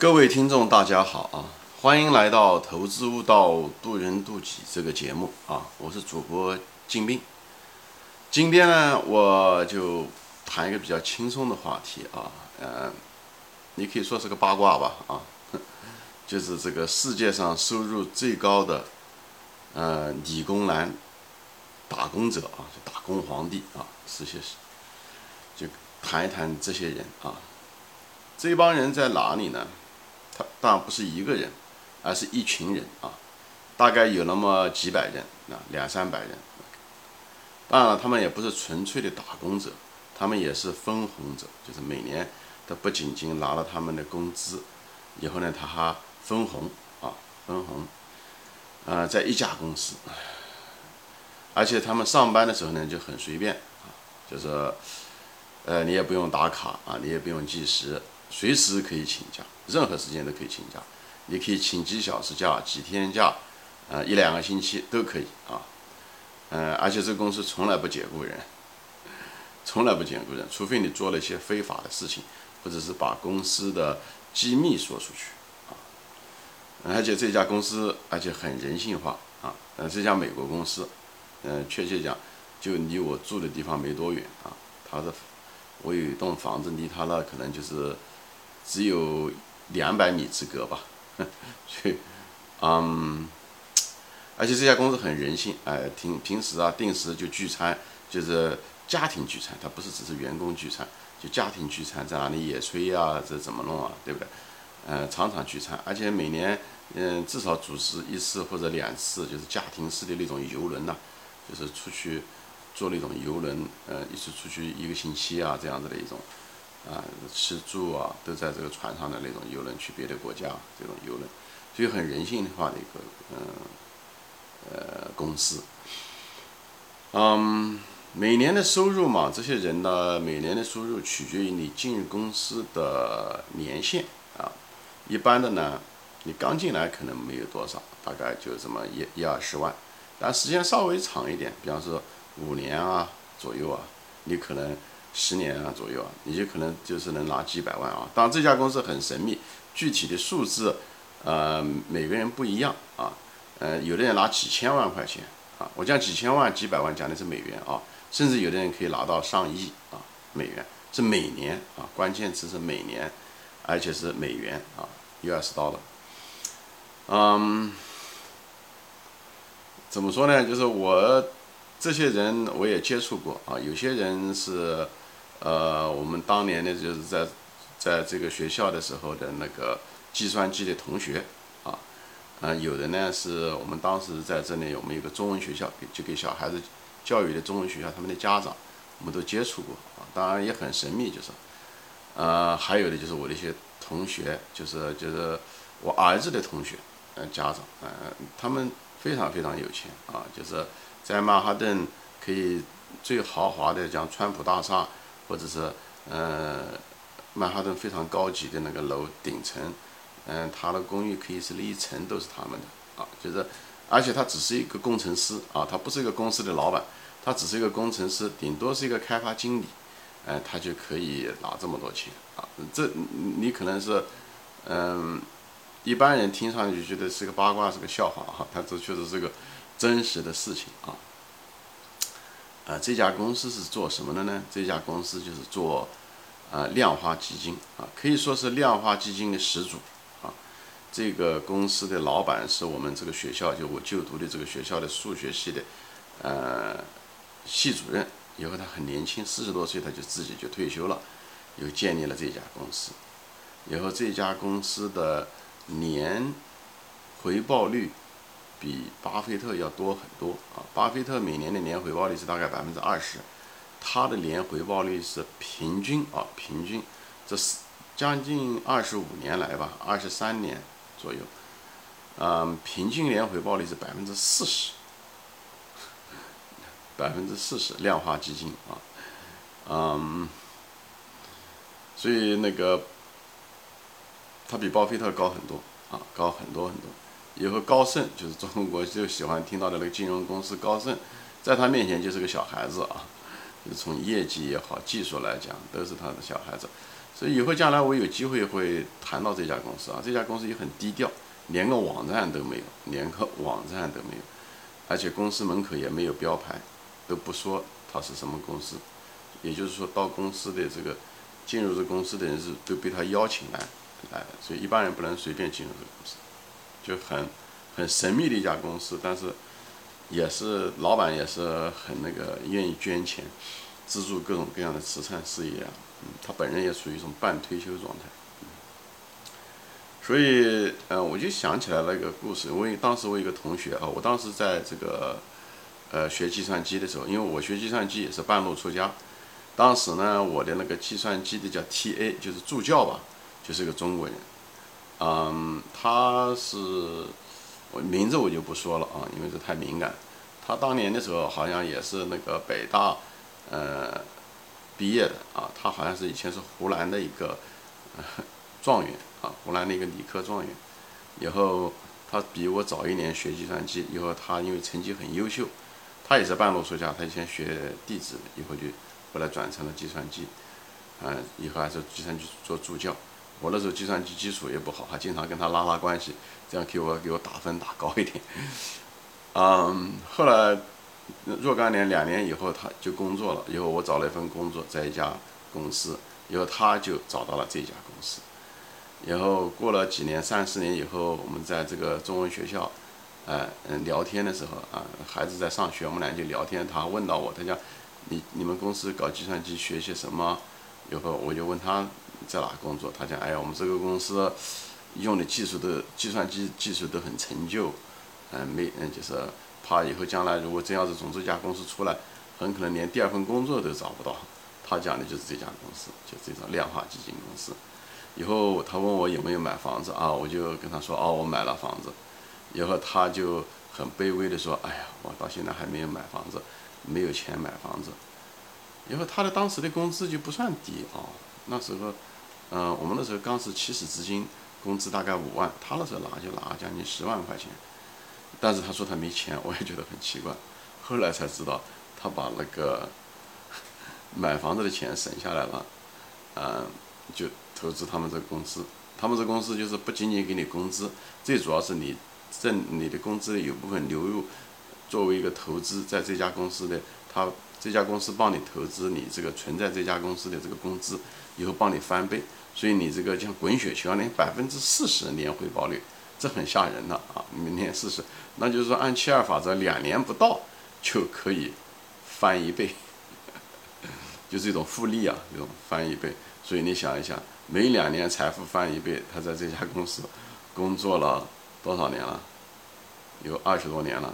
各位听众，大家好啊！欢迎来到《投资悟道，渡人渡己》这个节目啊！我是主播金兵。今天呢，我就谈一个比较轻松的话题啊，嗯，你可以说是个八卦吧啊，就是这个世界上收入最高的呃理工男打工者啊，打工皇帝啊，这些是，就谈一谈这些人啊，这帮人在哪里呢？他当然不是一个人，而是一群人啊，大概有那么几百人啊，两三百人。当然了，他们也不是纯粹的打工者，他们也是分红者，就是每年他不仅仅拿了他们的工资，以后呢，他还分红啊，分红。呃，在一家公司，而且他们上班的时候呢就很随便啊，就是，呃，你也不用打卡啊，你也不用计时。随时可以请假，任何时间都可以请假。你可以请几小时假、几天假，呃，一两个星期都可以啊。嗯，而且这个公司从来不解雇人，从来不解雇人，除非你做了一些非法的事情，或者是把公司的机密说出去啊。而且这家公司而且很人性化啊。呃，这家美国公司，嗯，确切讲，就离我住的地方没多远啊。他的，我有一栋房子，离他那可能就是。只有两百米之隔吧，所以，嗯，而且这家公司很人性，哎，平平时啊，定时就聚餐，就是家庭聚餐，它不是只是员工聚餐，就家庭聚餐，在哪里野炊呀，这怎么弄啊，对不对？嗯，常常聚餐，而且每年，嗯，至少组织一次或者两次，就是家庭式的那种游轮呐，就是出去坐那种游轮，呃，一次出去一个星期啊，这样子的一种。啊，吃住啊，都在这个船上的那种游轮去别的国家，这种游轮，所以很人性化的一个嗯呃公司。嗯，每年的收入嘛，这些人呢，每年的收入取决于你进入公司的年限啊。一般的呢，你刚进来可能没有多少，大概就这么一一二十万，但时间稍微长一点，比方说五年啊左右啊，你可能。十年啊左右啊，你就可能就是能拿几百万啊。当然这家公司很神秘，具体的数字，呃，每个人不一样啊。呃，有的人拿几千万块钱啊，我讲几千万、几百万讲的是美元啊，甚至有的人可以拿到上亿啊美元，是每年啊，关键词是每年，而且是美元啊，US dollar。嗯，怎么说呢？就是我这些人我也接触过啊，有些人是。呃，我们当年呢，就是在在这个学校的时候的那个计算机的同学啊，啊，有的呢是我们当时在这里，我们有个中文学校，就给小孩子教育的中文学校，他们的家长我们都接触过啊，当然也很神秘，就是，呃，还有的就是我的一些同学，就是就是我儿子的同学，嗯，家长，嗯，他们非常非常有钱啊，就是在曼哈顿可以最豪华的讲川普大厦。或者是，呃，曼哈顿非常高级的那个楼顶层，嗯，他的公寓可以是一层都是他们的啊，就是，而且他只是一个工程师啊，他不是一个公司的老板，他只是一个工程师，顶多是一个开发经理，哎，他就可以拿这么多钱啊，这你可能是，嗯，一般人听上去觉得是个八卦，是个笑话哈，他这确实是个真实的事情啊。啊，这家公司是做什么的呢？这家公司就是做，呃，量化基金啊，可以说是量化基金的始祖啊。这个公司的老板是我们这个学校，就我就读的这个学校的数学系的，呃，系主任。以后他很年轻，四十多岁他就自己就退休了，又建立了这家公司。以后这家公司的年回报率。比巴菲特要多很多啊！巴菲特每年的年回报率是大概百分之二十，他的年回报率是平均啊，平均这是将近二十五年来吧，二十三年左右，嗯，平均年回报率是百分之四十，百分之四十量化基金啊，嗯，所以那个他比巴菲特高很多啊，高很多很多。以后高盛就是中国就喜欢听到的那个金融公司高盛，在他面前就是个小孩子啊，就是从业绩也好，技术来讲都是他的小孩子，所以以后将来我有机会会谈到这家公司啊，这家公司也很低调，连个网站都没有，连个网站都没有，而且公司门口也没有标牌，都不说它是什么公司。也就是说到公司的这个进入这公司的人是都被他邀请来来的，所以一般人不能随便进入这公司，就很很神秘的一家公司，但是也是老板也是很那个愿意捐钱资助各种各样的慈善事业啊。嗯，他本人也属于一种半退休状态，所以，呃，我就想起来了一个故事。我当时我一个同学啊，我当时在这个，呃，学计算机的时候，因为我学计算机也是半路出家。当时呢，我的那个计算机的叫 T.A，就是助教吧，就是个中国人。嗯，他是，我名字我就不说了啊，因为这太敏感。他当年的时候好像也是那个北大，呃。毕业的啊，他好像是以前是湖南的一个状元啊，湖南的一个理科状元。以后他比我早一年学计算机，以后他因为成绩很优秀，他也是半路出家，他以前学地质，以后就后来转成了计算机，嗯，以后还是计算机做助教。我那时候计算机基础也不好，还经常跟他拉拉关系，这样给我给我打分打高一点。嗯，后来。若干年，两年以后他就工作了。以后我找了一份工作，在一家公司。以后他就找到了这家公司。然后过了几年，三四年以后，我们在这个中文学校，呃嗯聊天的时候啊，孩子在上学，我们俩就聊天。他问到我，他讲你你们公司搞计算机学些什么？以后我就问他在哪工作。他讲哎呀，我们这个公司用的技术的计算机技术都很陈旧，嗯没嗯就是。怕以后将来如果真要是从这家公司出来，很可能连第二份工作都找不到。他讲的就是这家公司，就这种量化基金公司。以后他问我有没有买房子啊，我就跟他说哦，我买了房子。以后他就很卑微的说，哎呀，我到现在还没有买房子，没有钱买房子。以后他的当时的工资就不算低啊，那时候，嗯，我们那时候刚是起始资金，工资大概五万，他那时候拿就拿将近十万块钱。但是他说他没钱，我也觉得很奇怪。后来才知道，他把那个买房子的钱省下来了，嗯，就投资他们这个公司。他们这公司就是不仅仅给你工资，最主要是你挣你的工资有部分流入作为一个投资，在这家公司的他这家公司帮你投资你这个存在这家公司的这个工资，以后帮你翻倍，所以你这个像滚雪球，连百分之四十年回报率。这很吓人的啊！明年试试，那就是说按七二法则，两年不到就可以翻一倍，就是一种复利啊，这种翻一倍。所以你想一想，每两年财富翻一倍，他在这家公司工作了多少年了？有二十多年了。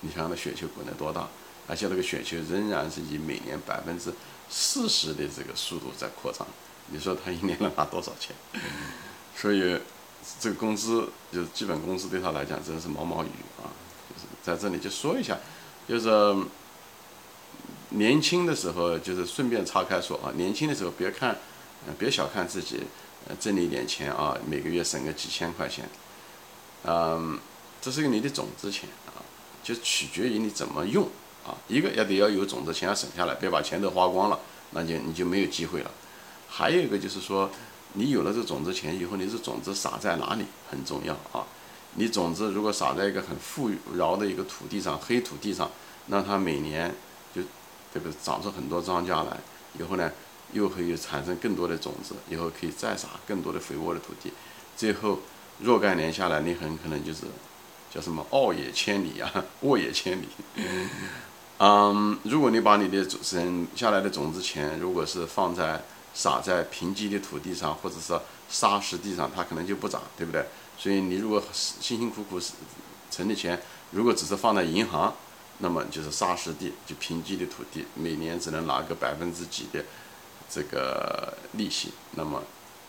你想想那雪球滚得多大？而且那个雪球仍然是以每年百分之四十的这个速度在扩张。你说他一年能拿多少钱？所以。这个工资就是基本工资，对他来讲真的是毛毛雨啊！就是在这里就说一下，就是年轻的时候，就是顺便岔开说啊，年轻的时候别看，别小看自己，呃，挣了一点钱啊，每个月省个几千块钱，嗯，这是个你的种子钱啊，就取决于你怎么用啊。一个要得要有种子钱要省下来，别把钱都花光了，那就你就没有机会了。还有一个就是说。你有了这种子钱以后，你这种子撒在哪里很重要啊！你种子如果撒在一个很富饶的一个土地上，黑土地上，那它每年就这个长出很多庄稼来，以后呢，又可以产生更多的种子，以后可以再撒更多的肥沃的土地，最后若干年下来，你很可能就是叫什么“傲野 千里”啊，“沃野千里”。嗯，如果你把你的省下来的种子钱，如果是放在撒在贫瘠的土地上，或者是沙石地上，它可能就不长，对不对？所以你如果辛辛苦苦存的钱，如果只是放在银行，那么就是沙石地，就贫瘠的土地，每年只能拿个百分之几的这个利息，那么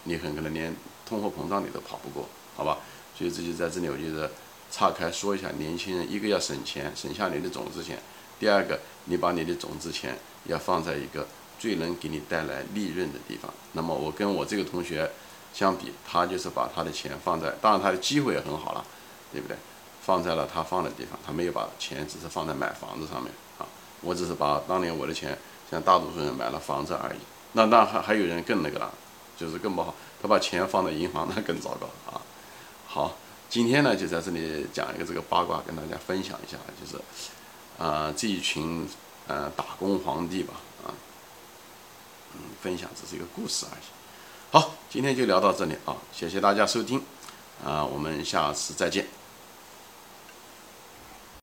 你很可能连通货膨胀你都跑不过，好吧？所以这就在这里，我就是岔开说一下，年轻人一个要省钱，省下你的种子钱；第二个，你把你的种子钱要放在一个。最能给你带来利润的地方。那么我跟我这个同学相比，他就是把他的钱放在，当然他的机会也很好了，对不对？放在了他放的地方，他没有把钱只是放在买房子上面啊。我只是把当年我的钱，像大多数人买了房子而已。那那还还有人更那个了，就是更不好。他把钱放在银行，那更糟糕啊。好，今天呢就在这里讲一个这个八卦，跟大家分享一下，就是啊这一群呃打工皇帝吧，啊，嗯，分享只是一个故事而已。好，今天就聊到这里啊，谢谢大家收听，啊，我们下次再见。